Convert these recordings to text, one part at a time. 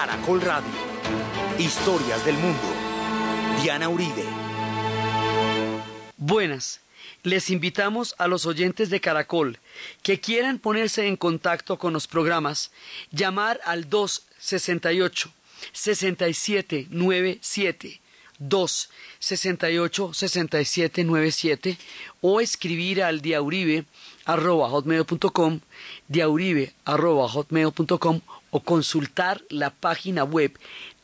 Caracol Radio. Historias del mundo. Diana Uribe. Buenas. Les invitamos a los oyentes de Caracol que quieran ponerse en contacto con los programas, llamar al 268 6797 2 68 67 97 o escribir al diauribe arroba hotmail.com diauribe arroba hotmail.com o consultar la página web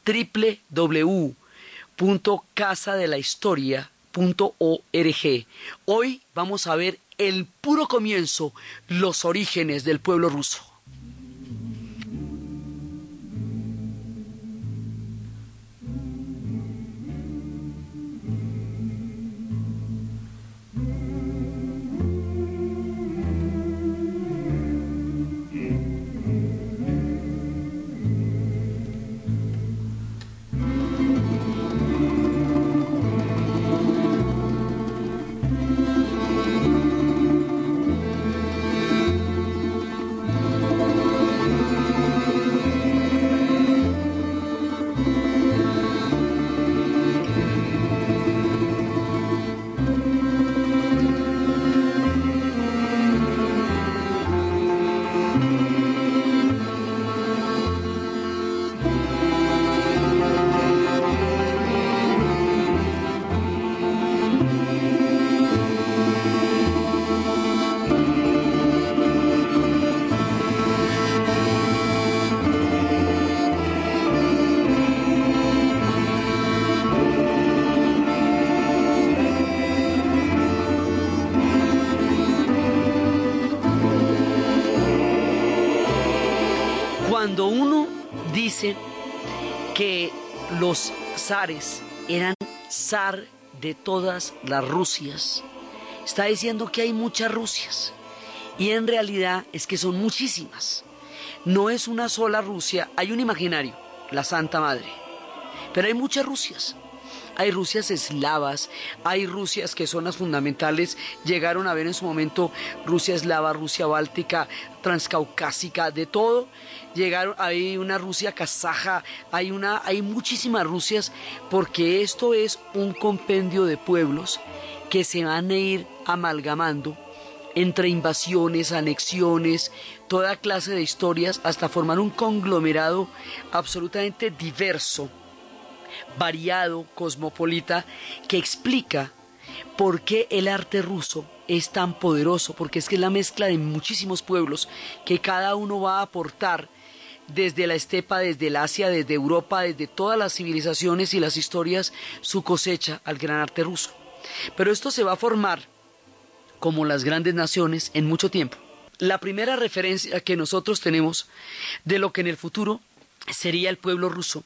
www.casadelahistoria.org. Hoy vamos a ver el puro comienzo, los orígenes del pueblo ruso. Zares eran zar de todas las Rusias, está diciendo que hay muchas Rusias. Y en realidad es que son muchísimas. No es una sola Rusia, hay un imaginario, la Santa Madre. Pero hay muchas Rusias. Hay Rusias eslavas, hay Rusias que son las fundamentales, llegaron a ver en su momento Rusia eslava, Rusia báltica, transcaucásica, de todo. Llegaron, hay una Rusia kazaja, hay, una, hay muchísimas Rusias, porque esto es un compendio de pueblos que se van a ir amalgamando entre invasiones, anexiones, toda clase de historias, hasta formar un conglomerado absolutamente diverso variado, cosmopolita, que explica por qué el arte ruso es tan poderoso, porque es que es la mezcla de muchísimos pueblos que cada uno va a aportar desde la estepa, desde el Asia, desde Europa, desde todas las civilizaciones y las historias, su cosecha al gran arte ruso. Pero esto se va a formar como las grandes naciones en mucho tiempo. La primera referencia que nosotros tenemos de lo que en el futuro sería el pueblo ruso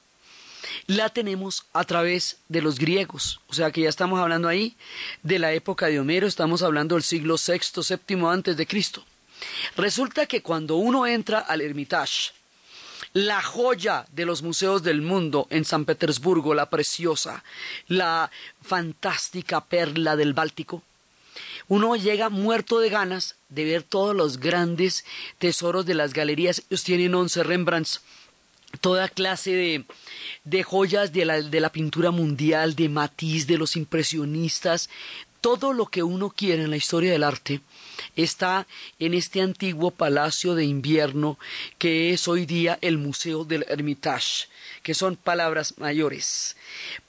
la tenemos a través de los griegos. O sea que ya estamos hablando ahí de la época de Homero, estamos hablando del siglo VI, VII antes de Cristo. Resulta que cuando uno entra al Hermitage, la joya de los museos del mundo en San Petersburgo, la preciosa, la fantástica perla del Báltico, uno llega muerto de ganas de ver todos los grandes tesoros de las galerías. Ellos tienen once Rembrandts, toda clase de, de joyas de la, de la pintura mundial, de matiz, de los impresionistas, todo lo que uno quiere en la historia del arte está en este antiguo palacio de invierno que es hoy día el Museo del Hermitage, que son palabras mayores.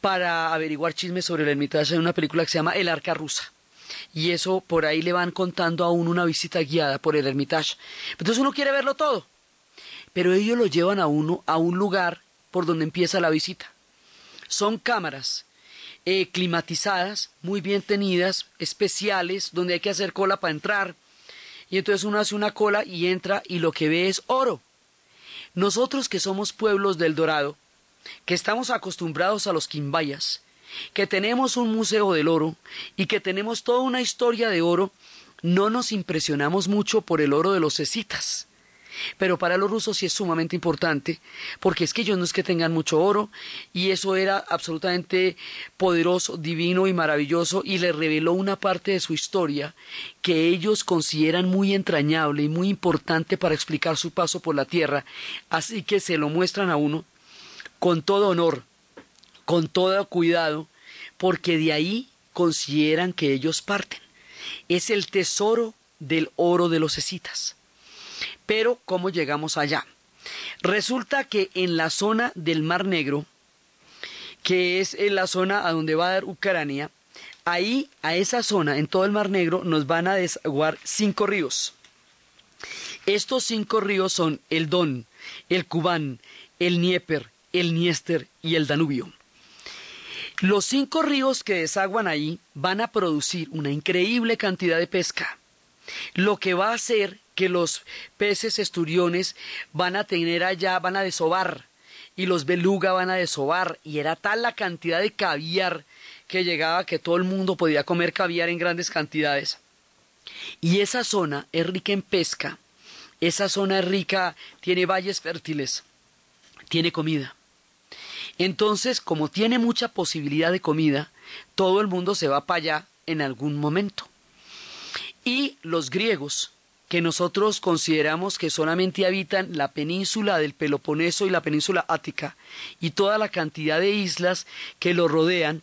Para averiguar chismes sobre el Hermitage hay una película que se llama El Arca Rusa. Y eso por ahí le van contando a uno una visita guiada por el Hermitage. Entonces uno quiere verlo todo. Pero ellos lo llevan a uno a un lugar por donde empieza la visita. Son cámaras eh, climatizadas, muy bien tenidas, especiales, donde hay que hacer cola para entrar. Y entonces uno hace una cola y entra y lo que ve es oro. Nosotros que somos pueblos del Dorado, que estamos acostumbrados a los quimbayas, que tenemos un museo del oro y que tenemos toda una historia de oro, no nos impresionamos mucho por el oro de los cecitas. Pero para los rusos sí es sumamente importante, porque es que ellos no es que tengan mucho oro, y eso era absolutamente poderoso, divino y maravilloso, y le reveló una parte de su historia que ellos consideran muy entrañable y muy importante para explicar su paso por la tierra, así que se lo muestran a uno con todo honor, con todo cuidado, porque de ahí consideran que ellos parten. Es el tesoro del oro de los escitas. Pero, ¿cómo llegamos allá? Resulta que en la zona del Mar Negro, que es la zona a donde va a dar Ucrania, ahí, a esa zona, en todo el Mar Negro, nos van a desaguar cinco ríos. Estos cinco ríos son el Don, el Kubán, el Nieper, el Niester y el Danubio. Los cinco ríos que desaguan ahí van a producir una increíble cantidad de pesca, lo que va a hacer que los peces esturiones van a tener allá, van a desovar, y los beluga van a desovar, y era tal la cantidad de caviar que llegaba que todo el mundo podía comer caviar en grandes cantidades. Y esa zona es rica en pesca, esa zona es rica, tiene valles fértiles, tiene comida. Entonces, como tiene mucha posibilidad de comida, todo el mundo se va para allá en algún momento. Y los griegos, que nosotros consideramos que solamente habitan la península del Peloponeso y la península Ática, y toda la cantidad de islas que lo rodean,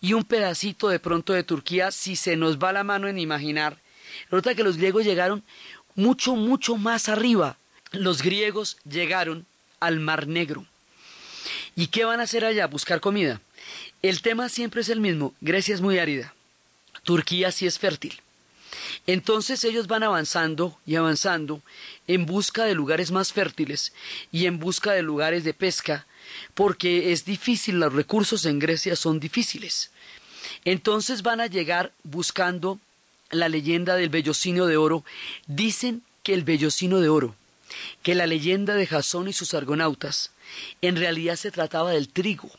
y un pedacito de pronto de Turquía, si se nos va la mano en imaginar. Resulta que los griegos llegaron mucho, mucho más arriba. Los griegos llegaron al Mar Negro. ¿Y qué van a hacer allá? Buscar comida. El tema siempre es el mismo. Grecia es muy árida. Turquía sí es fértil. Entonces ellos van avanzando y avanzando en busca de lugares más fértiles y en busca de lugares de pesca, porque es difícil, los recursos en Grecia son difíciles. Entonces van a llegar buscando la leyenda del vellocino de oro. Dicen que el vellocino de oro, que la leyenda de Jasón y sus argonautas, en realidad se trataba del trigo.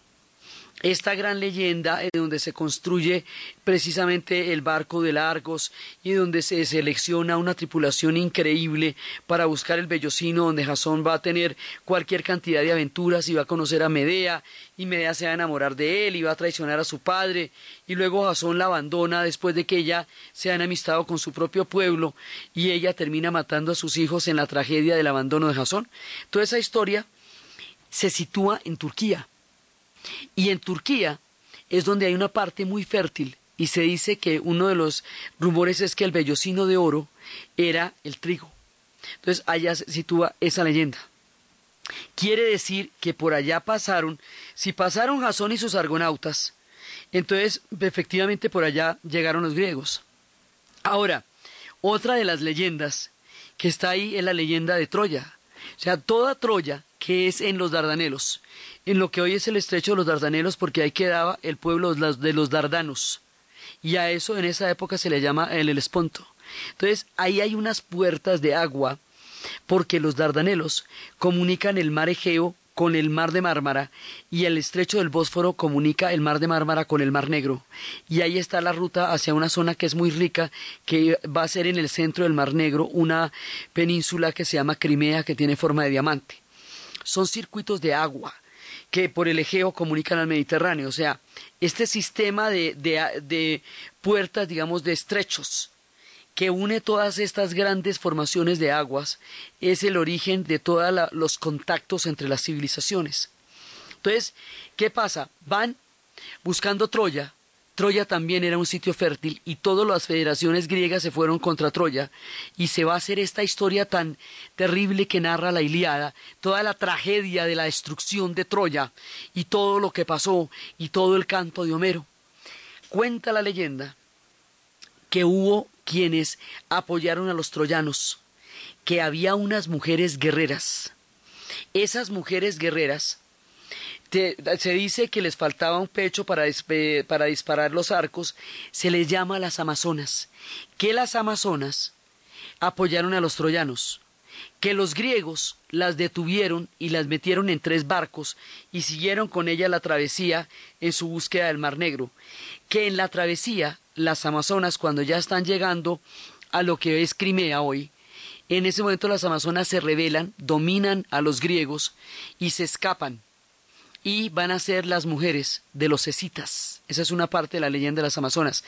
Esta gran leyenda en donde se construye precisamente el barco de Largos y donde se selecciona una tripulación increíble para buscar el vellocino donde Jasón va a tener cualquier cantidad de aventuras y va a conocer a Medea y Medea se va a enamorar de él y va a traicionar a su padre y luego Jasón la abandona después de que ella se ha enemistado con su propio pueblo y ella termina matando a sus hijos en la tragedia del abandono de Jasón. Toda esa historia se sitúa en Turquía. Y en Turquía es donde hay una parte muy fértil y se dice que uno de los rumores es que el vellocino de oro era el trigo. Entonces allá se sitúa esa leyenda. Quiere decir que por allá pasaron, si pasaron Jasón y sus argonautas, entonces efectivamente por allá llegaron los griegos. Ahora, otra de las leyendas que está ahí es la leyenda de Troya. O sea, toda Troya que es en los Dardanelos, en lo que hoy es el estrecho de los Dardanelos, porque ahí quedaba el pueblo de los Dardanos. Y a eso en esa época se le llama el Helesponto. Entonces, ahí hay unas puertas de agua, porque los Dardanelos comunican el mar Egeo con el mar de Mármara y el estrecho del Bósforo comunica el mar de Mármara con el mar Negro. Y ahí está la ruta hacia una zona que es muy rica, que va a ser en el centro del mar Negro, una península que se llama Crimea, que tiene forma de diamante son circuitos de agua que por el Egeo comunican al Mediterráneo. O sea, este sistema de, de, puertas, digamos, de estrechos que une todas estas grandes formaciones de aguas es el origen de todos los contactos entre las civilizaciones. Entonces, ¿qué pasa? Van buscando Troya, Troya también era un sitio fértil y todas las federaciones griegas se fueron contra Troya y se va a hacer esta historia tan terrible que narra la Iliada, toda la tragedia de la destrucción de Troya y todo lo que pasó y todo el canto de Homero. Cuenta la leyenda que hubo quienes apoyaron a los troyanos, que había unas mujeres guerreras. Esas mujeres guerreras se dice que les faltaba un pecho para, para disparar los arcos, se les llama las Amazonas, que las Amazonas apoyaron a los troyanos, que los griegos las detuvieron y las metieron en tres barcos y siguieron con ella la travesía en su búsqueda del Mar Negro, que en la travesía las Amazonas cuando ya están llegando a lo que es Crimea hoy, en ese momento las Amazonas se rebelan, dominan a los griegos y se escapan y van a ser las mujeres de los escitas. Esa es una parte de la leyenda de las Amazonas.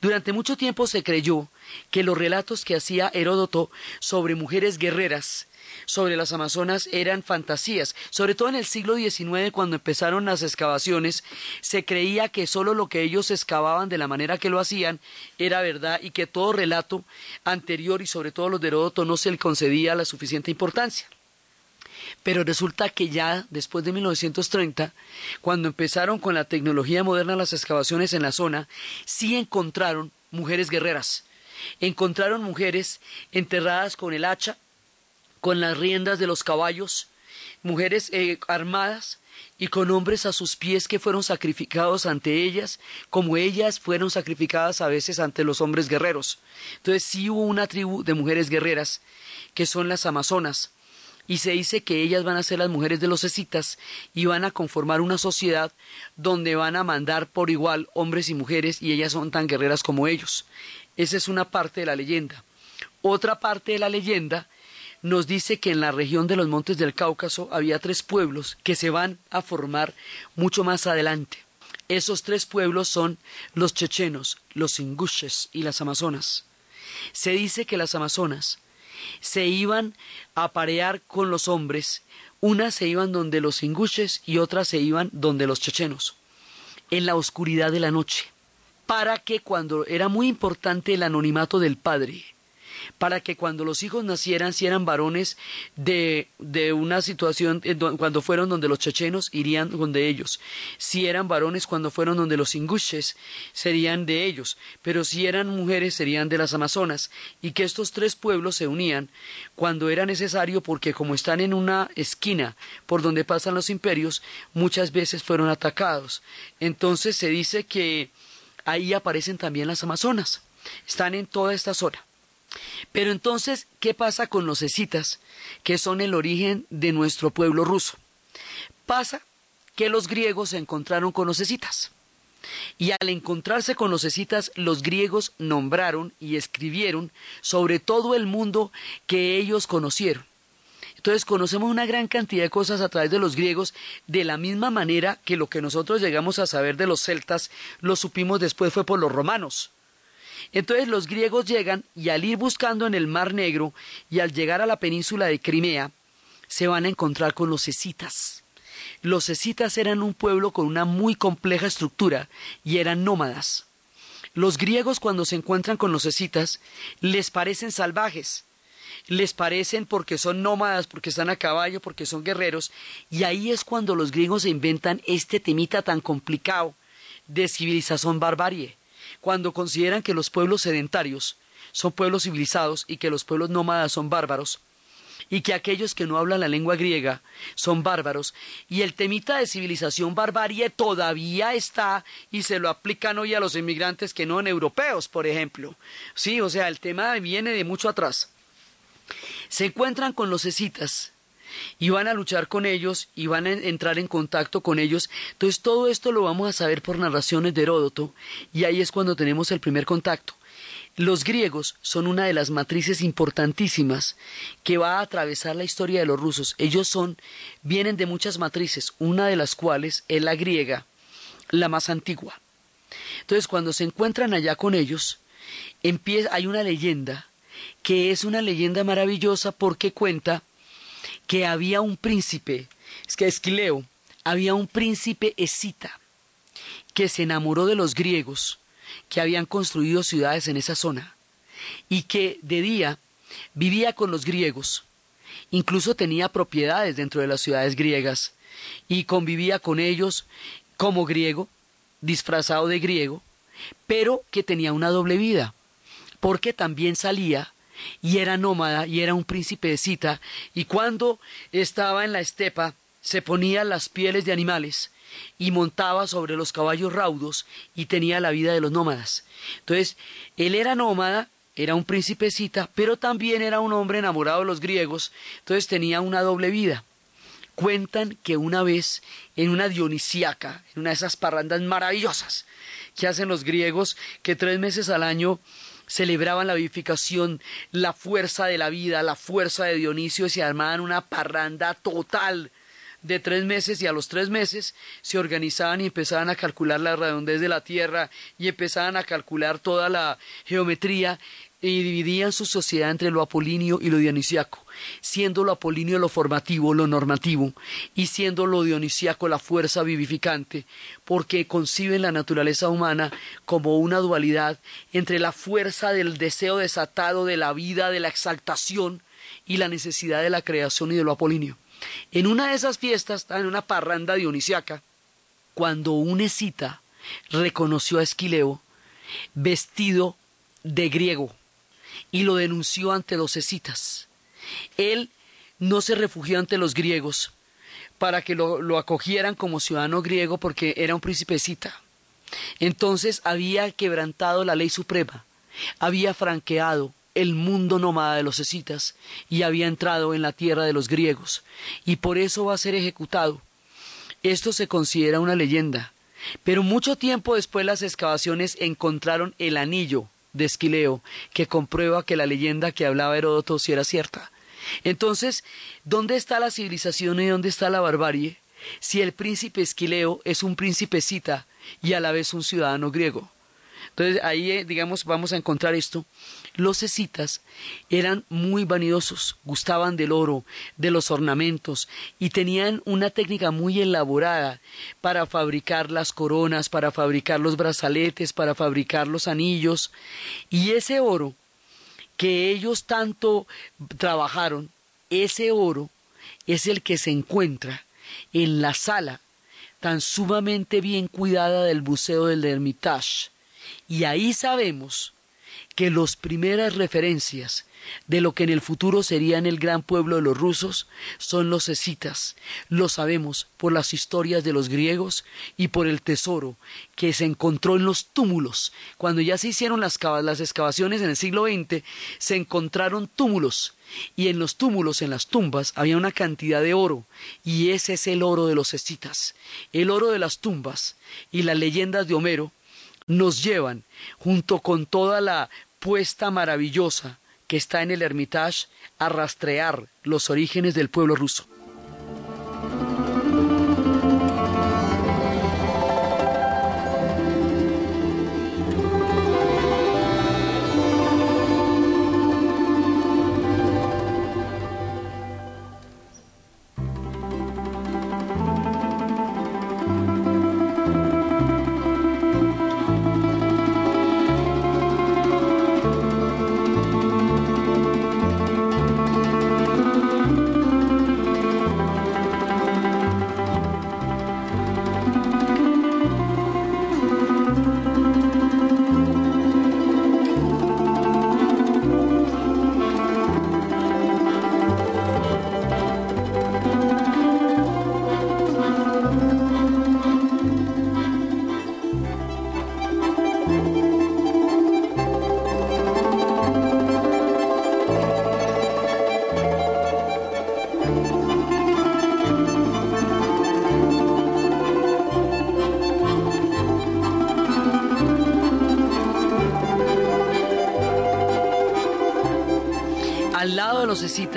Durante mucho tiempo se creyó que los relatos que hacía Heródoto sobre mujeres guerreras sobre las Amazonas eran fantasías. Sobre todo en el siglo XIX, cuando empezaron las excavaciones, se creía que solo lo que ellos excavaban de la manera que lo hacían era verdad y que todo relato anterior y sobre todo los de Heródoto no se le concedía la suficiente importancia. Pero resulta que ya después de 1930, cuando empezaron con la tecnología moderna las excavaciones en la zona, sí encontraron mujeres guerreras. Encontraron mujeres enterradas con el hacha, con las riendas de los caballos, mujeres eh, armadas y con hombres a sus pies que fueron sacrificados ante ellas, como ellas fueron sacrificadas a veces ante los hombres guerreros. Entonces sí hubo una tribu de mujeres guerreras, que son las amazonas, y se dice que ellas van a ser las mujeres de los escitas y van a conformar una sociedad donde van a mandar por igual hombres y mujeres y ellas son tan guerreras como ellos. Esa es una parte de la leyenda. Otra parte de la leyenda nos dice que en la región de los montes del Cáucaso había tres pueblos que se van a formar mucho más adelante. Esos tres pueblos son los chechenos, los ingushes y las amazonas. Se dice que las amazonas se iban a parear con los hombres, unas se iban donde los ingushes y otras se iban donde los chechenos, en la oscuridad de la noche, para que cuando era muy importante el anonimato del padre, para que cuando los hijos nacieran, si eran varones de, de una situación, cuando fueron donde los chechenos, irían donde ellos. Si eran varones cuando fueron donde los ingushes, serían de ellos. Pero si eran mujeres, serían de las amazonas. Y que estos tres pueblos se unían cuando era necesario, porque como están en una esquina por donde pasan los imperios, muchas veces fueron atacados. Entonces se dice que ahí aparecen también las amazonas. Están en toda esta zona. Pero entonces, ¿qué pasa con los escitas, que son el origen de nuestro pueblo ruso? Pasa que los griegos se encontraron con los escitas. Y al encontrarse con los escitas, los griegos nombraron y escribieron sobre todo el mundo que ellos conocieron. Entonces conocemos una gran cantidad de cosas a través de los griegos, de la misma manera que lo que nosotros llegamos a saber de los celtas lo supimos después fue por los romanos. Entonces los griegos llegan y al ir buscando en el Mar Negro y al llegar a la península de Crimea, se van a encontrar con los escitas. Los escitas eran un pueblo con una muy compleja estructura y eran nómadas. Los griegos cuando se encuentran con los escitas les parecen salvajes, les parecen porque son nómadas, porque están a caballo, porque son guerreros, y ahí es cuando los griegos se inventan este temita tan complicado de civilización barbarie cuando consideran que los pueblos sedentarios son pueblos civilizados y que los pueblos nómadas son bárbaros, y que aquellos que no hablan la lengua griega son bárbaros, y el temita de civilización barbarie todavía está y se lo aplican hoy a los inmigrantes que no son europeos, por ejemplo. Sí, o sea, el tema viene de mucho atrás. Se encuentran con los escitas, y van a luchar con ellos y van a entrar en contacto con ellos. Entonces todo esto lo vamos a saber por narraciones de Heródoto y ahí es cuando tenemos el primer contacto. Los griegos son una de las matrices importantísimas que va a atravesar la historia de los rusos. Ellos son, vienen de muchas matrices, una de las cuales es la griega, la más antigua. Entonces, cuando se encuentran allá con ellos, empieza, hay una leyenda que es una leyenda maravillosa porque cuenta que había un príncipe, es que Esquileo, había un príncipe escita que se enamoró de los griegos que habían construido ciudades en esa zona y que de día vivía con los griegos, incluso tenía propiedades dentro de las ciudades griegas y convivía con ellos como griego, disfrazado de griego, pero que tenía una doble vida, porque también salía y era nómada y era un príncipe de y cuando estaba en la estepa se ponía las pieles de animales y montaba sobre los caballos raudos y tenía la vida de los nómadas. Entonces, él era nómada, era un príncipe cita, pero también era un hombre enamorado de los griegos, entonces tenía una doble vida. Cuentan que una vez en una dionisiaca, en una de esas parrandas maravillosas que hacen los griegos, que tres meses al año celebraban la vivificación, la fuerza de la vida, la fuerza de Dionisio y se armaban una parranda total de tres meses y a los tres meses se organizaban y empezaban a calcular la redondez de la Tierra y empezaban a calcular toda la geometría y dividían su sociedad entre lo apolíneo y lo dionisiaco, siendo lo apolíneo lo formativo, lo normativo, y siendo lo dionisiaco la fuerza vivificante, porque conciben la naturaleza humana como una dualidad entre la fuerza del deseo desatado de la vida, de la exaltación, y la necesidad de la creación y de lo apolíneo. En una de esas fiestas, en una parranda dionisiaca, cuando un escita reconoció a Esquileo vestido de griego, y lo denunció ante los escitas. Él no se refugió ante los griegos para que lo, acogieran como ciudadano griego porque era un príncipe escita. Entonces había quebrantado la ley suprema, había franqueado el mundo nómada de los escitas y había entrado en la tierra de los griegos, y por eso va a ser ejecutado. Esto se considera una leyenda, pero mucho tiempo después las excavaciones encontraron el anillo de Esquileo, que comprueba que la leyenda que hablaba Heródoto sí era cierta. Entonces, ¿dónde está la civilización y dónde está la barbarie? Si el príncipe Esquileo es un príncipe cita y a la vez un ciudadano griego. Entonces ahí, eh, digamos, vamos a encontrar esto. Los escitas eran muy vanidosos, gustaban del oro, de los ornamentos y tenían una técnica muy elaborada para fabricar las coronas, para fabricar los brazaletes, para fabricar los anillos. Y ese oro que ellos tanto trabajaron, ese oro es el que se encuentra en la sala tan sumamente bien cuidada del Museo del Hermitage. Y ahí sabemos que las primeras referencias de lo que en el futuro serían el gran pueblo de los rusos son los escitas. Lo sabemos por las historias de los griegos y por el tesoro que se encontró en los túmulos. Cuando ya se hicieron las, las excavaciones en el siglo XX, se encontraron túmulos y en los túmulos, en las tumbas, había una cantidad de oro, y ese es el oro de los escitas. El oro de las tumbas y las leyendas de Homero nos llevan, junto con toda la puesta maravillosa que está en el Hermitage, a rastrear los orígenes del pueblo ruso.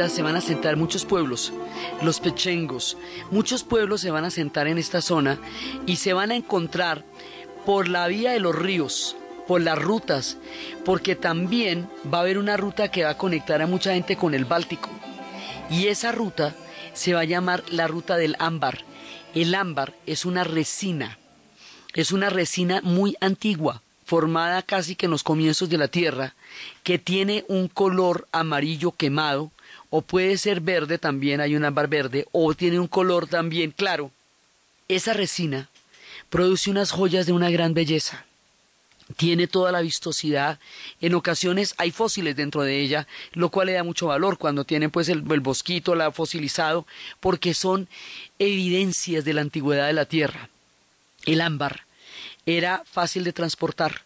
Se van a sentar muchos pueblos, los pechengos, muchos pueblos se van a sentar en esta zona y se van a encontrar por la vía de los ríos, por las rutas, porque también va a haber una ruta que va a conectar a mucha gente con el Báltico. Y esa ruta se va a llamar la ruta del ámbar. El ámbar es una resina, es una resina muy antigua, formada casi que en los comienzos de la Tierra, que tiene un color amarillo quemado o puede ser verde también, hay un ámbar verde, o tiene un color también claro. Esa resina produce unas joyas de una gran belleza. Tiene toda la vistosidad. En ocasiones hay fósiles dentro de ella, lo cual le da mucho valor cuando tienen pues el, bosquito, la fosilizado, porque son evidencias de la antigüedad de la tierra. El ámbar era fácil de transportar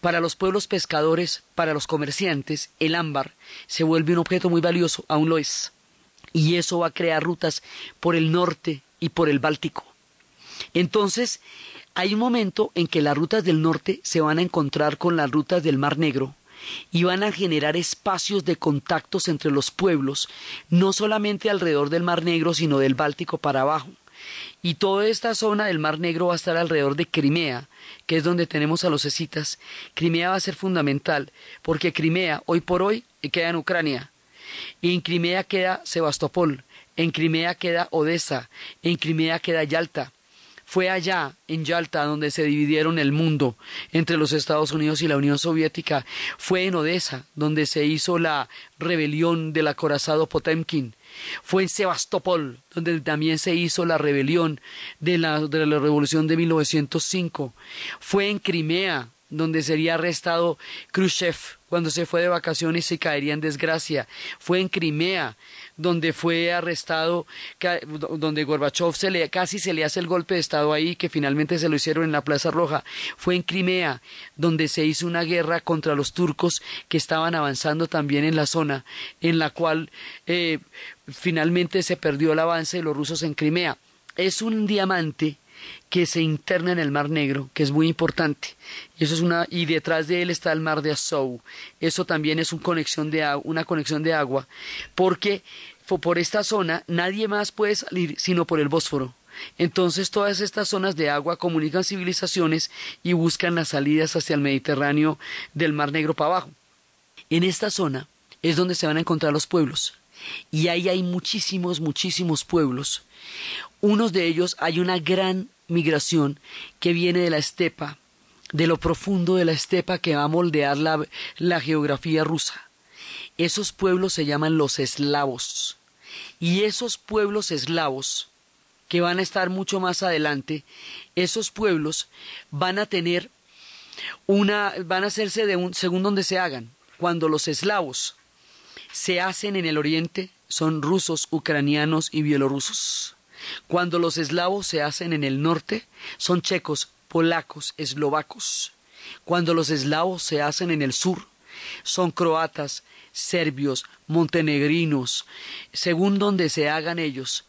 para los pueblos pescadores, para los comerciantes, el ámbar se vuelve un objeto muy valioso, aún lo es. Y eso va a crear rutas por el norte y por el Báltico. Entonces, hay un momento en que las rutas del norte se van a encontrar con las rutas del Mar Negro, y van a generar espacios de contactos entre los pueblos, no solamente alrededor del Mar Negro, sino del Báltico para abajo. Y toda esta zona del Mar Negro va a estar alrededor de Crimea, que es donde tenemos a los escitas. Crimea va a ser fundamental, porque Crimea, hoy por hoy, queda en Ucrania. Y en Crimea queda Sebastopol, en Crimea queda Odessa, en Crimea queda Yalta. Fue allá, en Yalta, donde se dividieron el mundo entre los Estados Unidos y la Unión Soviética. Fue en Odessa, donde se hizo la rebelión del acorazado Potemkin. Fue en Sebastopol, donde también se hizo la rebelión de la, de la revolución de 1905. Fue en Crimea, donde sería arrestado Khrushchev cuando se fue de vacaciones y caería en desgracia. Fue en Crimea, donde fue arrestado, donde Gorbachev se le, casi se le hace el golpe de Estado ahí, que finalmente se lo hicieron en la Plaza Roja. Fue en Crimea, donde se hizo una guerra contra los turcos que estaban avanzando también en la zona, en la cual eh, finalmente se perdió el avance de los rusos en Crimea. Es un diamante que se interna en el Mar Negro, que es muy importante. Eso es una y detrás de él está el Mar de Azov. Eso también es una conexión de una conexión de agua, porque por esta zona nadie más puede salir sino por el Bósforo. Entonces todas estas zonas de agua comunican civilizaciones y buscan las salidas hacia el Mediterráneo del Mar Negro para abajo. En esta zona es donde se van a encontrar los pueblos. Y ahí hay muchísimos, muchísimos pueblos. Unos de ellos hay una gran migración que viene de la estepa, de lo profundo de la estepa que va a moldear la, la geografía rusa. Esos pueblos se llaman los eslavos. Y esos pueblos eslavos, que van a estar mucho más adelante, esos pueblos van a tener una, van a hacerse de un, según donde se hagan. Cuando los eslavos se hacen en el oriente, son rusos, ucranianos y bielorrusos. Cuando los eslavos se hacen en el norte, son checos, polacos, eslovacos. Cuando los eslavos se hacen en el sur, son croatas, serbios, montenegrinos, según donde se hagan ellos,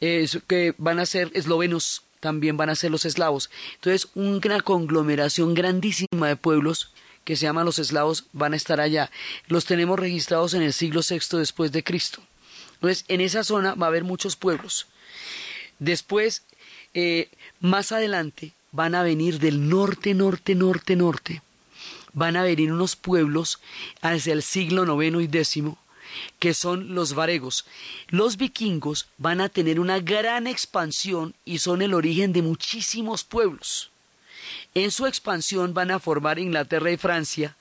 que van a ser eslovenos, también van a ser los eslavos. Entonces, una conglomeración grandísima de pueblos que se llaman los eslavos van a estar allá. Los tenemos registrados en el siglo VI después de Cristo. Entonces, en esa zona va a haber muchos pueblos. Después, eh, más adelante, van a venir del norte, norte, norte, norte. Van a venir unos pueblos hacia el siglo IX y X, que son los varegos. Los vikingos van a tener una gran expansión y son el origen de muchísimos pueblos. En su expansión van a formar Inglaterra y Francia,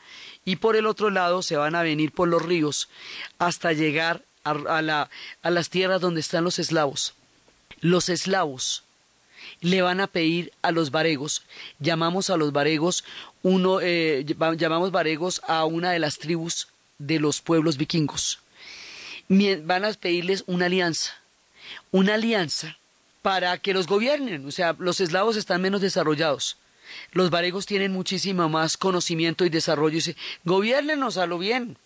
y por el otro lado se van a venir por los ríos hasta llegar a, la, a las tierras donde están los eslavos. Los eslavos le van a pedir a los varegos, llamamos a los varegos, uno, eh, llamamos varegos a una de las tribus de los pueblos vikingos. Van a pedirles una alianza, una alianza para que los gobiernen, o sea, los eslavos están menos desarrollados. Los varegos tienen muchísimo más conocimiento y desarrollo y dicen, gobiernenos a lo bien.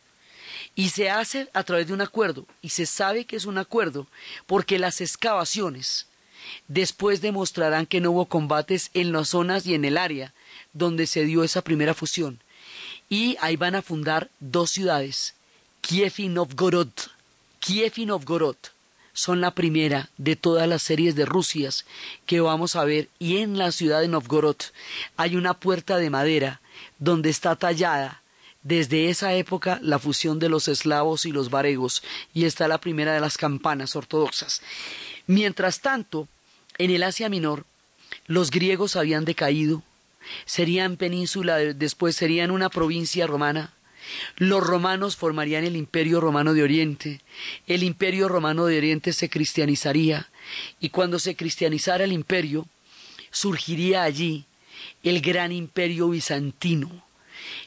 Y se hace a través de un acuerdo, y se sabe que es un acuerdo, porque las excavaciones después demostrarán que no hubo combates en las zonas y en el área donde se dio esa primera fusión. Y ahí van a fundar dos ciudades, Kiev y Novgorod. Kiev y Novgorod son la primera de todas las series de Rusias que vamos a ver y en la ciudad de Novgorod hay una puerta de madera donde está tallada desde esa época la fusión de los eslavos y los varegos, y está la primera de las campanas ortodoxas. Mientras tanto, en el Asia Menor, los griegos habían decaído, serían península, después serían una provincia romana, los romanos formarían el imperio romano de Oriente, el imperio romano de Oriente se cristianizaría, y cuando se cristianizara el imperio, surgiría allí el gran imperio bizantino,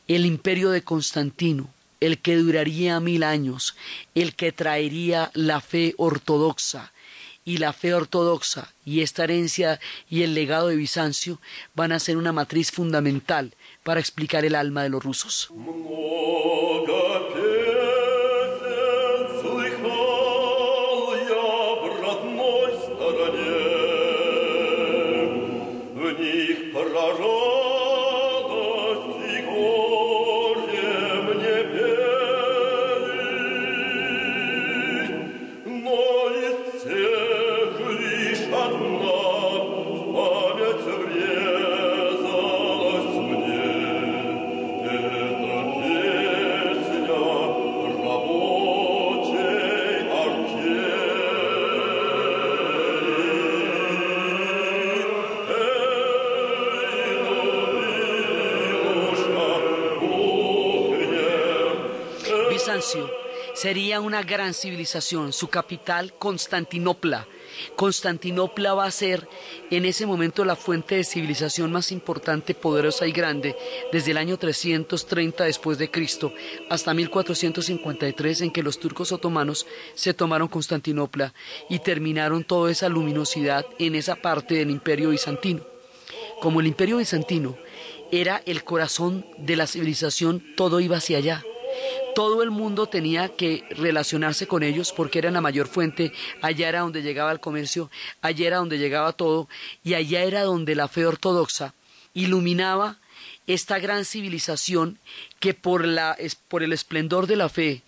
el imperio de Constantino, el que duraría mil años, el que traería la fe ortodoxa, y la fe ortodoxa y esta herencia y el legado de Bizancio van a ser una matriz fundamental para explicar el alma de los rusos. Sería una gran civilización, su capital Constantinopla. Constantinopla va a ser en ese momento la fuente de civilización más importante, poderosa y grande desde el año 330 después de Cristo hasta 1453 en que los turcos otomanos se tomaron Constantinopla y terminaron toda esa luminosidad en esa parte del imperio bizantino. Como el imperio bizantino era el corazón de la civilización, todo iba hacia allá todo el mundo tenía que relacionarse con ellos porque eran la mayor fuente, allá era donde llegaba el comercio, allá era donde llegaba todo, y allá era donde la fe ortodoxa iluminaba esta gran civilización que por, la, por el esplendor de la fe,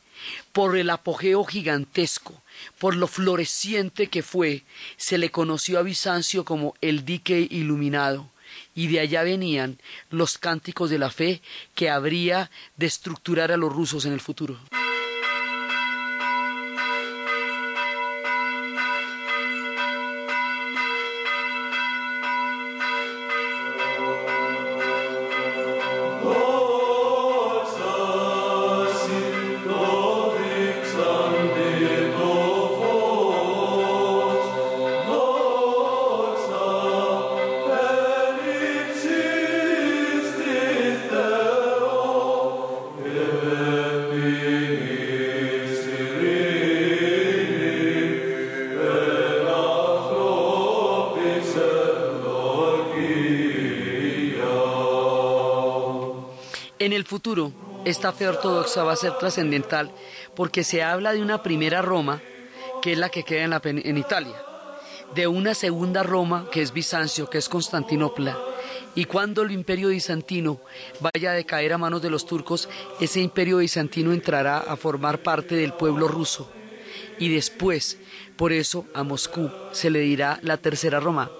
por el apogeo gigantesco, por lo floreciente que fue, se le conoció a Bizancio como el dique iluminado y de allá venían los cánticos de la fe que habría de estructurar a los rusos en el futuro. Esta fe ortodoxa va a ser trascendental porque se habla de una primera Roma, que es la que queda en, en, Italia, de una segunda Roma, que es Bizancio, que es Constantinopla, y cuando el imperio bizantino vaya a decaer a manos de los turcos, ese imperio bizantino entrará a formar parte del pueblo ruso. Y después, por eso, a Moscú se le dirá la tercera Roma.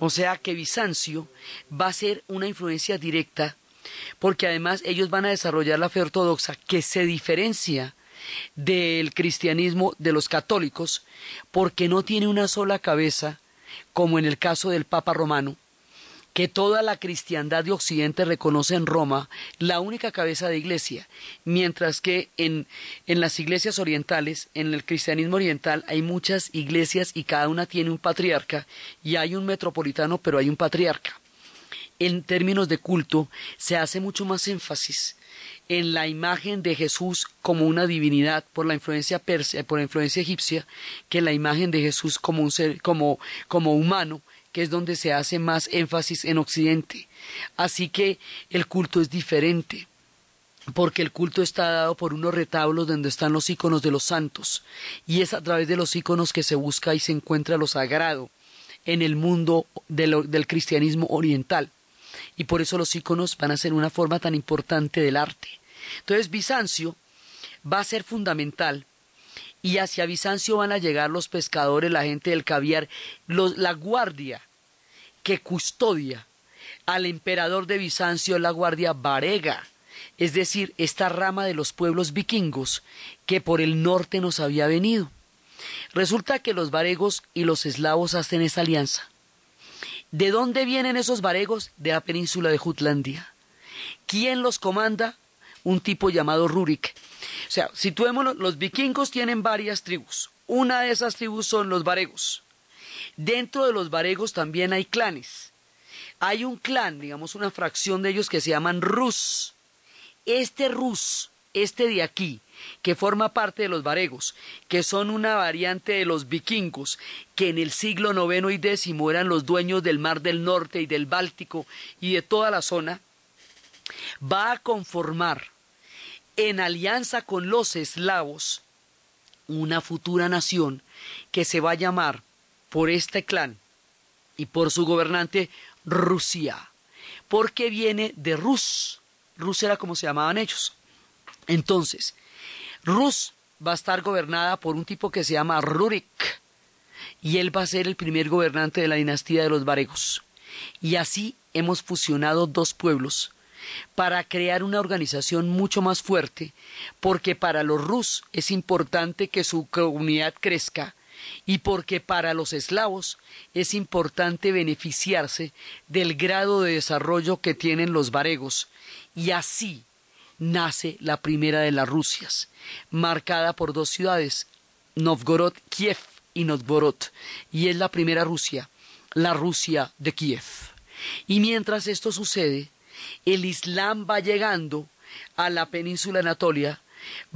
O sea que Bizancio va a ser una influencia directa porque además ellos van a desarrollar la fe ortodoxa que se diferencia del cristianismo de los católicos porque no tiene una sola cabeza, como en el caso del Papa romano, que toda la cristiandad de Occidente reconoce en Roma la única cabeza de iglesia, mientras que en, en, las iglesias orientales, en el cristianismo oriental, hay muchas iglesias y cada una tiene un patriarca, y hay un metropolitano, pero hay un patriarca en términos de culto, se hace mucho más énfasis en la imagen de Jesús como una divinidad por la influencia persia, por la influencia egipcia, que la imagen de Jesús como un ser, como, como humano, que es donde se hace más énfasis en Occidente. Así que el culto es diferente porque el culto está dado por unos retablos donde están los iconos de los santos, y es a través de los iconos que se busca y se encuentra lo sagrado en el mundo del cristianismo oriental y por eso los iconos van a ser una forma tan importante del arte. Entonces Bizancio va a ser fundamental y hacia Bizancio van a llegar los pescadores, la gente del caviar, la guardia que custodia al emperador de Bizancio, la guardia varega, es decir, esta rama de los pueblos vikingos que por el norte nos había venido. Resulta que los varegos y los eslavos hacen esa alianza. ¿De dónde vienen esos varegos? De la península de Jutlandia. ¿Quién los comanda? Un tipo llamado Rurik. O sea, situémonos, los vikingos tienen varias tribus. Una de esas tribus son los varegos. Dentro de los varegos también hay clanes. Hay un clan, digamos una fracción de ellos que se llaman Rus. Este Rus, este de aquí, que forma parte de los varegos, que son una variante de los vikingos, que en el siglo IX y X eran los dueños del Mar del Norte y del Báltico y de toda la zona, va a conformar en alianza con los eslavos una futura nación que se va a llamar por este clan y por su gobernante Rusia, porque viene de Rus. Rus era como se llamaban ellos. Entonces, Rus va a estar gobernada por un tipo que se llama Rurik y él va a ser el primer gobernante de la dinastía de los varegos. Y así hemos fusionado dos pueblos para crear una organización mucho más fuerte, porque para los rus es importante que su comunidad crezca y porque para los eslavos es importante beneficiarse del grado de desarrollo que tienen los varegos y así nace la primera de las Rusias, marcada por dos ciudades, Novgorod, Kiev y Novgorod, y es la primera Rusia, la Rusia de Kiev. Y mientras esto sucede, el Islam va llegando a la península Anatolia,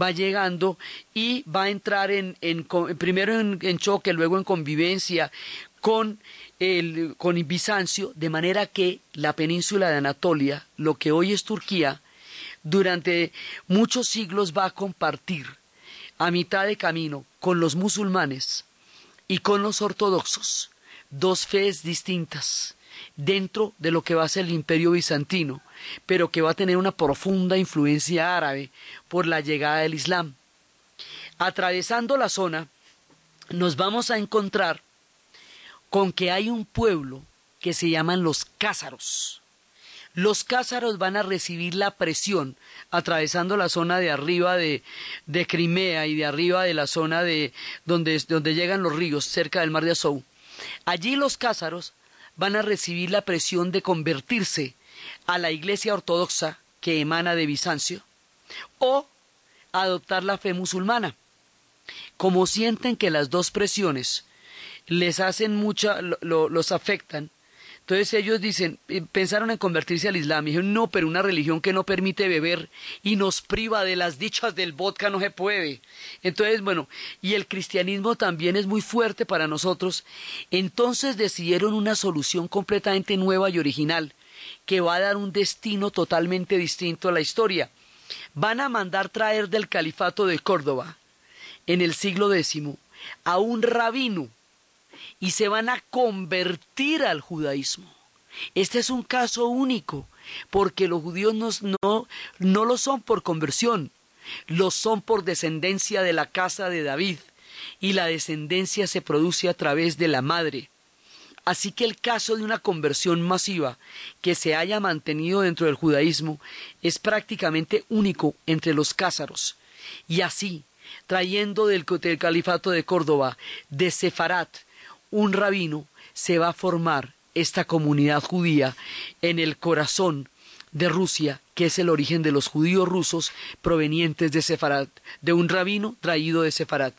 va llegando y va a entrar en, primero en, en, choque, luego en convivencia con, el, con Bizancio, de manera que la península de Anatolia, lo que hoy es Turquía, durante muchos siglos va a compartir a mitad de camino con los musulmanes y con los ortodoxos dos fees distintas dentro de lo que va a ser el imperio bizantino, pero que va a tener una profunda influencia árabe por la llegada del Islam. Atravesando la zona, nos vamos a encontrar con que hay un pueblo que se llaman los cázaros. Los cázaros van a recibir la presión atravesando la zona de arriba de, Crimea y de arriba de la zona de donde, donde llegan los ríos, cerca del mar de Azov. Allí los cázaros van a recibir la presión de convertirse a la iglesia ortodoxa que emana de Bizancio o adoptar la fe musulmana. Como sienten que las dos presiones les hacen mucha, los afectan. Entonces ellos dicen, eh, pensaron en convertirse al Islam. Y dijeron, no, pero una religión que no permite beber y nos priva de las dichas del vodka no se puede. Entonces, bueno, y el cristianismo también es muy fuerte para nosotros. Entonces decidieron una solución completamente nueva y original, que va a dar un destino totalmente distinto a la historia. Van a mandar traer del califato de Córdoba, en el siglo X, a un rabino y se van a convertir al judaísmo. Este es un caso único, porque los judíos no, no, lo son por conversión, lo son por descendencia de la casa de David, y la descendencia se produce a través de la madre. Así que el caso de una conversión masiva que se haya mantenido dentro del judaísmo es prácticamente único entre los cázaros. Y así, trayendo del, del califato de Córdoba, de Sefarat, un rabino, se va a formar esta comunidad judía en el corazón de Rusia, que es el origen de los judíos rusos provenientes de Sefarat, de un rabino traído de Sefarat.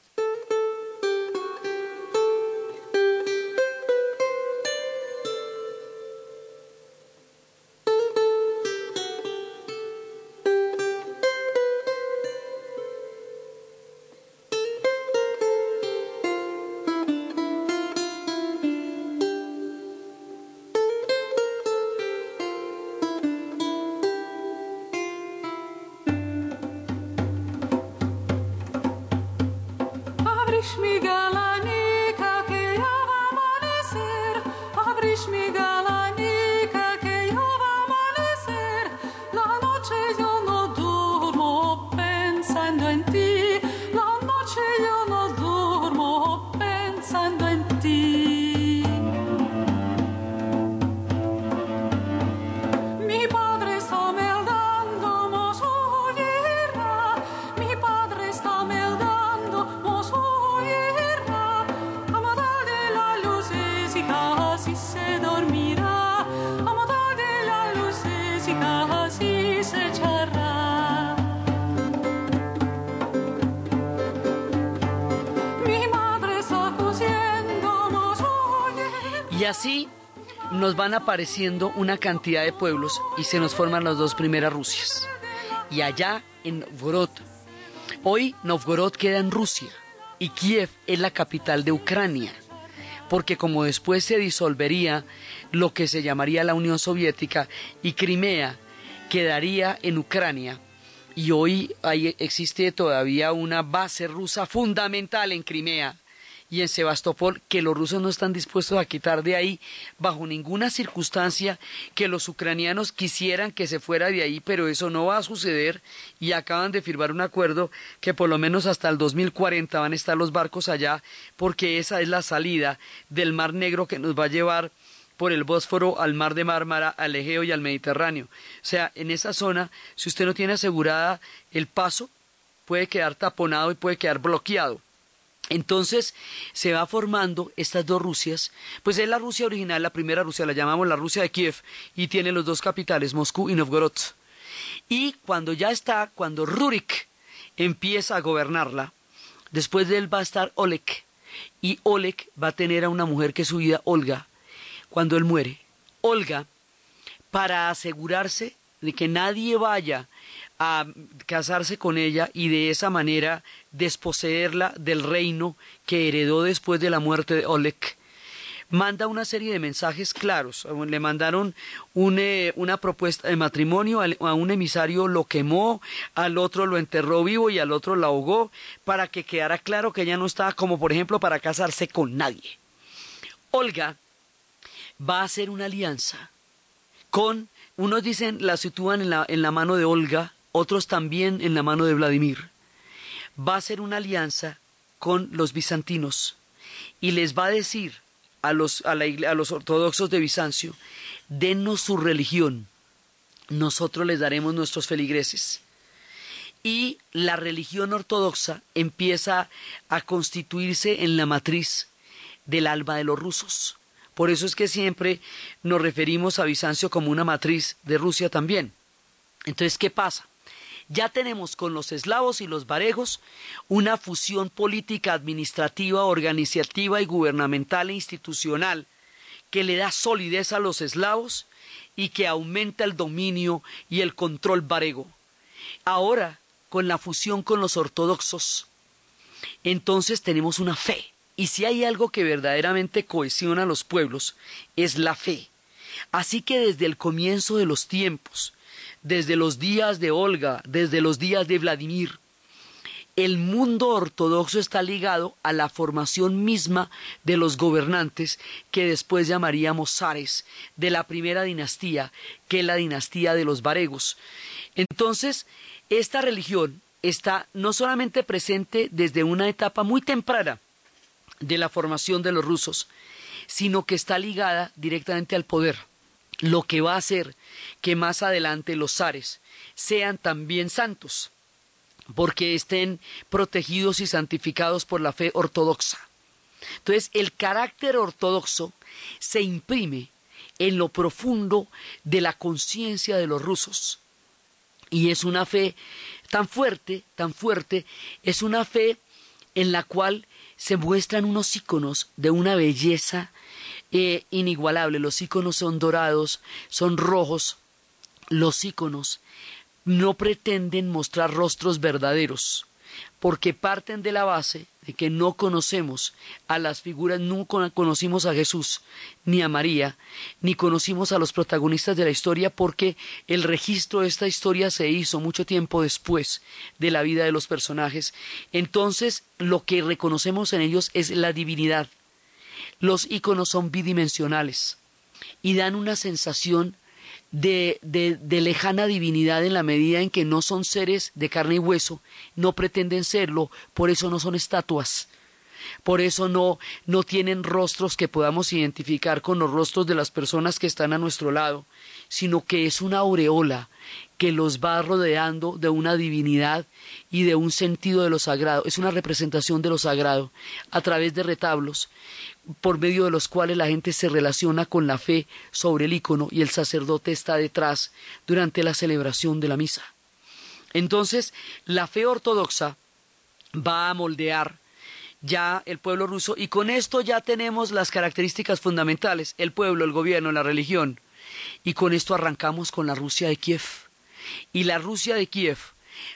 Van apareciendo una cantidad de pueblos y se nos forman las dos primeras Rusias. Y allá en Novgorod, hoy Novgorod queda en Rusia y Kiev es la capital de Ucrania, porque como después se disolvería lo que se llamaría la Unión Soviética y Crimea quedaría en Ucrania, y hoy existe todavía una base rusa fundamental en Crimea, y en Sebastopol que los rusos no están dispuestos a quitar de ahí bajo ninguna circunstancia que los ucranianos quisieran que se fuera de ahí, pero eso no va a suceder y acaban de firmar un acuerdo que por lo menos hasta el 2040 van a estar los barcos allá porque esa es la salida del Mar Negro que nos va a llevar por el Bósforo al Mar de Mármara, al Egeo y al Mediterráneo. O sea, en esa zona, si usted no tiene asegurada el paso, puede quedar taponado y puede quedar bloqueado. Entonces se va formando estas dos Rusias, pues es la Rusia original, la primera Rusia, la llamamos la Rusia de Kiev, y tiene los dos capitales, Moscú y Novgorod. Y cuando ya está, cuando Rurik empieza a gobernarla, después de él va a estar Oleg, y Oleg va a tener a una mujer que es su vida, Olga, cuando él muere. Olga, para asegurarse de que nadie vaya a casarse con ella y de esa manera desposeerla del reino que heredó después de la muerte de Oleg, manda una serie de mensajes claros. Le mandaron eh, una propuesta de matrimonio, a un emisario lo quemó, al otro lo enterró vivo y al otro lo ahogó, para que quedara claro que ella no estaba como, por ejemplo, para casarse con nadie. Olga va a hacer una alianza con, unos dicen, la sitúan en la, en la mano de Olga, otros también en la mano de Vladimir. Va a hacer una alianza con los bizantinos y les va a decir a los, a, los ortodoxos de Bizancio, denos su religión, nosotros les daremos nuestros feligreses. Y la religión ortodoxa empieza a constituirse en la matriz del alba de los rusos. Por eso es que siempre nos referimos a Bizancio como una matriz de Rusia también. Entonces, ¿qué pasa? Ya tenemos con los eslavos y los varejos una fusión política, administrativa, organizativa y gubernamental e institucional que le da solidez a los eslavos y que aumenta el dominio y el control varego. Ahora, con la fusión con los ortodoxos, entonces tenemos una fe. Y si hay algo que verdaderamente cohesiona a los pueblos, es la fe. Así que desde el comienzo de los tiempos, desde los días de Olga, desde los días de Vladimir. El mundo ortodoxo está ligado a la formación misma de los gobernantes que después llamaríamos zares de la primera dinastía, que es la dinastía de los varegos. Entonces, esta religión está no solamente presente desde una etapa muy temprana de la formación de los rusos, sino que está ligada directamente al poder lo que va a hacer que más adelante los zares sean también santos, porque estén protegidos y santificados por la fe ortodoxa. Entonces, el carácter ortodoxo se imprime en lo profundo de la conciencia de los rusos. Y es una fe tan fuerte, tan fuerte, es una fe en la cual se muestran unos íconos de una belleza eh, inigualable. Los iconos son dorados, son rojos. Los iconos no pretenden mostrar rostros verdaderos, porque parten de la base de que no conocemos a las figuras, no conocimos a Jesús ni a María, ni conocimos a los protagonistas de la historia, porque el registro de esta historia se hizo mucho tiempo después de la vida de los personajes. Entonces, lo que reconocemos en ellos es la divinidad, los iconos son bidimensionales y dan una sensación de, de, lejana divinidad en la medida en que no son seres de carne y hueso, no pretenden serlo, por eso no son estatuas. Por eso no, no tienen rostros que podamos identificar con los rostros de las personas que están a nuestro lado, sino que es una aureola que los va rodeando de una divinidad y de un sentido de lo sagrado. Es una representación de lo sagrado a través de retablos por medio de los cuales la gente se relaciona con la fe sobre el icono y el sacerdote está detrás durante la celebración de la misa. Entonces, la fe ortodoxa va a moldear ya el pueblo ruso y con esto ya tenemos las características fundamentales, el pueblo, el gobierno, la religión. Y con esto arrancamos con la Rusia de Kiev. Y la Rusia de Kiev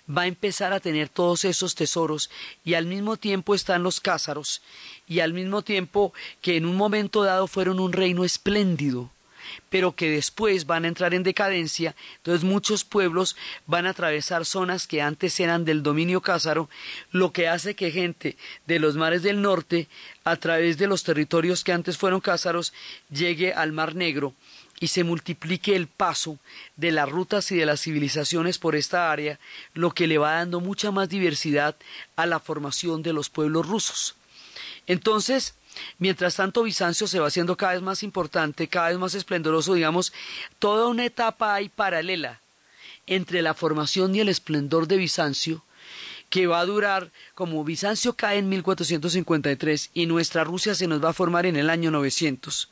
va a empezar a tener todos esos tesoros y al mismo tiempo están los cázaros y al mismo tiempo que en un momento dado fueron un reino espléndido pero que después van a entrar en decadencia, entonces muchos pueblos van a atravesar zonas que antes eran del dominio cázaro, lo que hace que gente de los mares del norte, a través de los territorios que antes fueron cázaros, llegue al Mar Negro y se multiplique el paso de las rutas y de las civilizaciones por esta área, lo que le va dando mucha más diversidad a la formación de los pueblos rusos. Entonces, mientras tanto Bizancio se va haciendo cada vez más importante, cada vez más esplendoroso, digamos, toda una etapa hay paralela entre la formación y el esplendor de Bizancio que va a durar, como Bizancio cae en 1453 y nuestra Rusia se nos va a formar en el año 900,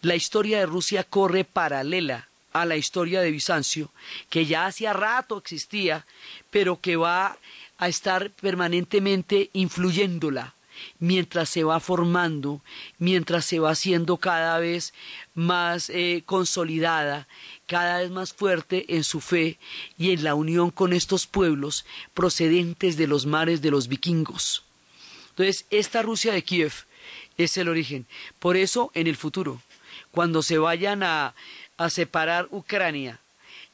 la historia de Rusia corre paralela a la historia de Bizancio, que ya hacía rato existía, pero que va a estar permanentemente influyéndola mientras se va formando, mientras se va haciendo cada vez más eh, consolidada, cada vez más fuerte en su fe y en la unión con estos pueblos procedentes de los mares de los vikingos. Entonces, esta Rusia de Kiev es el origen. Por eso, en el futuro, cuando se vayan a, a separar Ucrania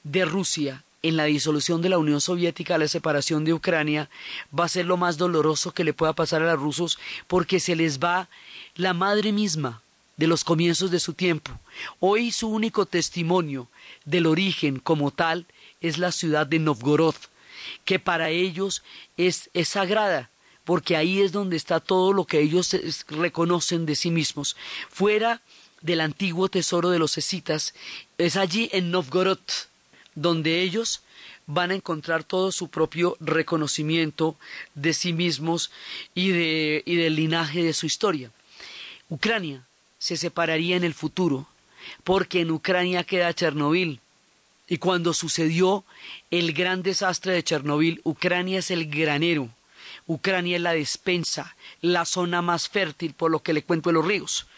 de Rusia en la disolución de la Unión Soviética, la separación de Ucrania, va a ser lo más doloroso que le pueda pasar a los rusos porque se les va la madre misma de los comienzos de su tiempo. Hoy su único testimonio del origen como tal es la ciudad de Novgorod, que para ellos es, sagrada, porque ahí es donde está todo lo que ellos reconocen de sí mismos. Fuera del antiguo tesoro de los escitas, es allí en Novgorod, donde ellos van a encontrar todo su propio reconocimiento de sí mismos y, de, y del linaje de su historia. Ucrania se separaría en el futuro, porque en Ucrania queda Chernobyl. Y cuando sucedió el gran desastre de Chernobyl, Ucrania es el granero, Ucrania es la despensa, la zona más fértil, por lo que le cuento de los ríos.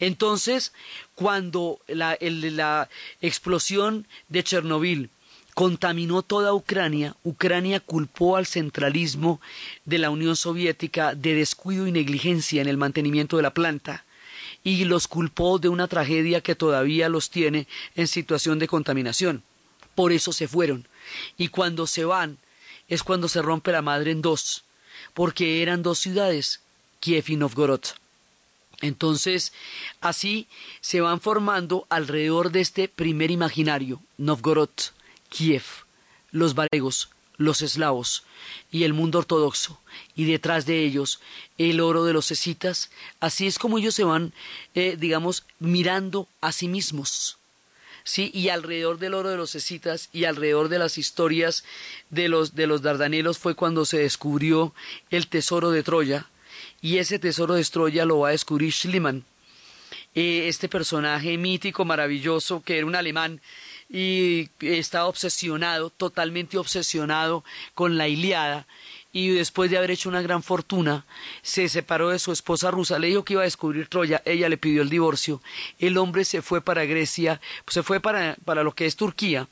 Entonces, cuando la, la explosión de Chernobyl contaminó toda Ucrania, Ucrania culpó al centralismo de la Unión Soviética de descuido y negligencia en el mantenimiento de la planta y los culpó de una tragedia que todavía los tiene en situación de contaminación. Por eso se fueron. Y cuando se van es cuando se rompe la madre en dos, porque eran dos ciudades, Kiev y Novgorod. Entonces, así se van formando alrededor de este primer imaginario, Novgorod, Kiev, los varegos, los eslavos y el mundo ortodoxo, y detrás de ellos el oro de los escitas, así es como ellos se van, eh, digamos, mirando a sí mismos. Sí, y alrededor del oro de los escitas y alrededor de las historias de los, de los dardanelos fue cuando se descubrió el tesoro de Troya, y ese tesoro de Troya lo va a descubrir Schliemann, eh, este personaje mítico, maravilloso, que era un alemán y estaba obsesionado, totalmente obsesionado con la Iliada y después de haber hecho una gran fortuna, se separó de su esposa rusa, le dijo que iba a descubrir Troya, ella le pidió el divorcio, el hombre se fue para Grecia, se fue para, para lo que es Turquía,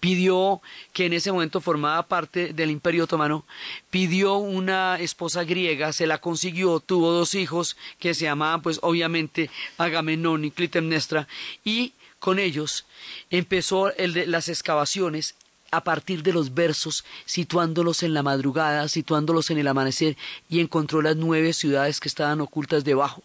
pidió, que en ese momento formaba parte del Imperio Otomano, pidió una esposa griega, se la consiguió, tuvo dos hijos que se llamaban, pues obviamente, Agamenón y Clitemnestra, y con ellos empezó las excavaciones a partir de los versos, situándolos en la madrugada, situándolos en el amanecer, y encontró las nueve ciudades que estaban ocultas debajo.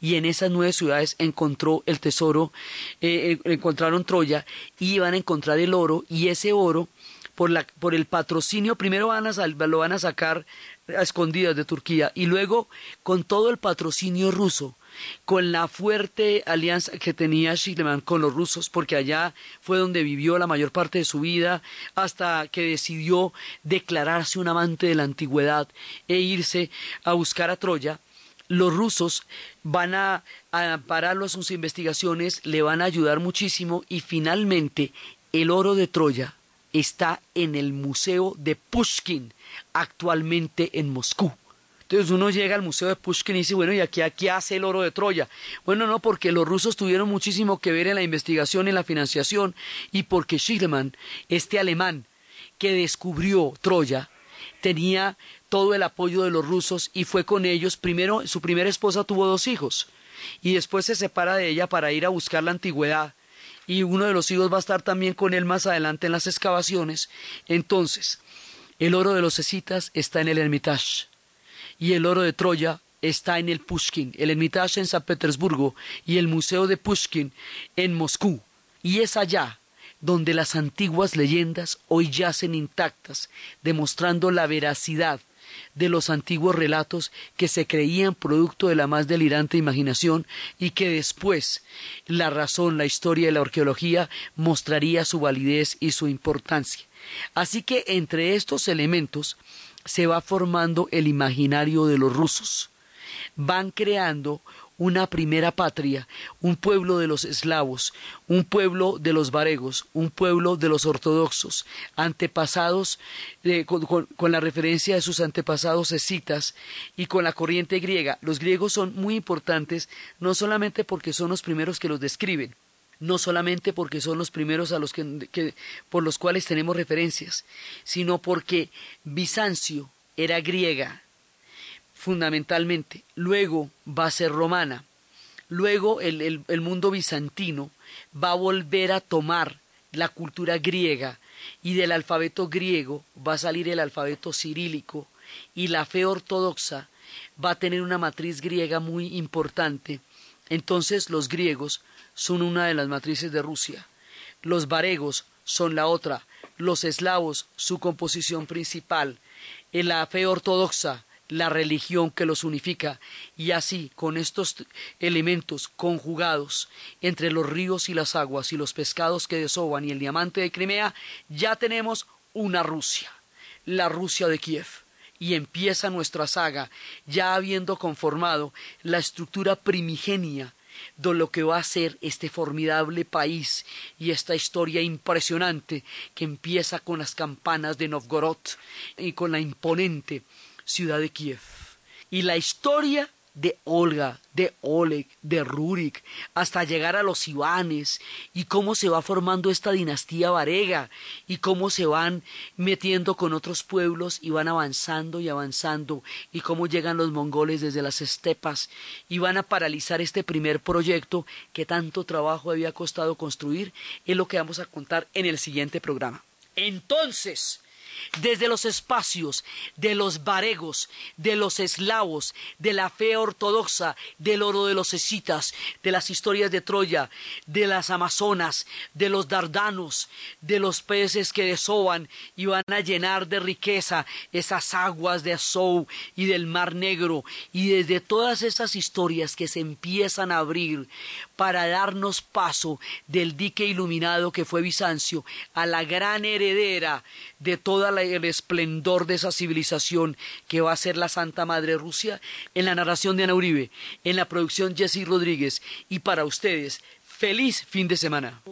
Y en esas nueve ciudades encontró el tesoro, eh, eh, encontraron Troya, y iban a encontrar el oro, y ese oro, por, la, por el patrocinio, primero lo van a sacar a escondidas de Turquía, y luego con todo el patrocinio ruso, con la fuerte alianza que tenía Schliemann con los rusos, porque allá fue donde vivió la mayor parte de su vida, hasta que decidió declararse un amante de la antigüedad e irse a buscar a Troya, los rusos van a, ampararlo a sus investigaciones, le van a ayudar muchísimo y finalmente el oro de Troya está en el Museo de Pushkin, actualmente en Moscú. Entonces uno llega al Museo de Pushkin y dice, bueno, ¿y aquí, aquí hace el oro de Troya? Bueno, no, porque los rusos tuvieron muchísimo que ver en la investigación, en la financiación, y porque Schirman, este alemán que descubrió Troya, tenía todo el apoyo de los rusos y fue con ellos. Primero, su primera esposa tuvo dos hijos y después se separa de ella para ir a buscar la antigüedad y uno de los hijos va a estar también con él más adelante en las excavaciones. Entonces, el oro de los escitas está en el Hermitage y el oro de Troya está en el Pushkin, el Hermitage en San Petersburgo y el Museo de Pushkin en Moscú. Y es allá donde las antiguas leyendas hoy yacen intactas, demostrando la veracidad de los antiguos relatos que se creían producto de la más delirante imaginación y que después la razón, la historia y la arqueología mostraría su validez y su importancia. Así que entre estos elementos se va formando el imaginario de los rusos. Van creando una primera patria, un pueblo de los eslavos, un pueblo de los varegos, un pueblo de los ortodoxos, antepasados eh, con, la referencia de sus antepasados escitas y con la corriente griega. Los griegos son muy importantes no solamente porque son los primeros que los describen, no solamente porque son los primeros a los que, por los cuales tenemos referencias, sino porque Bizancio era griega, fundamentalmente, luego va a ser romana, luego el, el mundo bizantino va a volver a tomar la cultura griega y del alfabeto griego va a salir el alfabeto cirílico y la fe ortodoxa va a tener una matriz griega muy importante. Entonces los griegos son una de las matrices de Rusia, los varegos son la otra, los eslavos su composición principal, la fe ortodoxa la religión que los unifica, y así, con estos elementos conjugados entre los ríos y las aguas y los pescados que desoban y el diamante de Crimea, ya tenemos una Rusia, la Rusia de Kiev. Y empieza nuestra saga, ya habiendo conformado la estructura primigenia de lo que va a ser este formidable país y esta historia impresionante que empieza con las campanas de Novgorod y con la imponente ciudad de Kiev. Y la historia de Olga, de Oleg, de Rurik, hasta llegar a los Ivanes, y cómo se va formando esta dinastía varega, y cómo se van metiendo con otros pueblos y van avanzando y avanzando, y cómo llegan los mongoles desde las estepas y van a paralizar este primer proyecto que tanto trabajo había costado construir, es lo que vamos a contar en el siguiente programa. Entonces, desde los espacios de los varegos, de los eslavos, de la fe ortodoxa, del oro de los escitas, de las historias de Troya, de las amazonas, de los dardanos, de los peces que desoban y van a llenar de riqueza esas aguas de Azov y del Mar Negro, y desde todas esas historias que se empiezan a abrir para darnos paso del dique iluminado que fue Bizancio a la gran heredera de todo el esplendor de esa civilización que va a ser la Santa Madre Rusia, en la narración de Ana Uribe, en la producción Jesse Rodríguez y para ustedes, feliz fin de semana.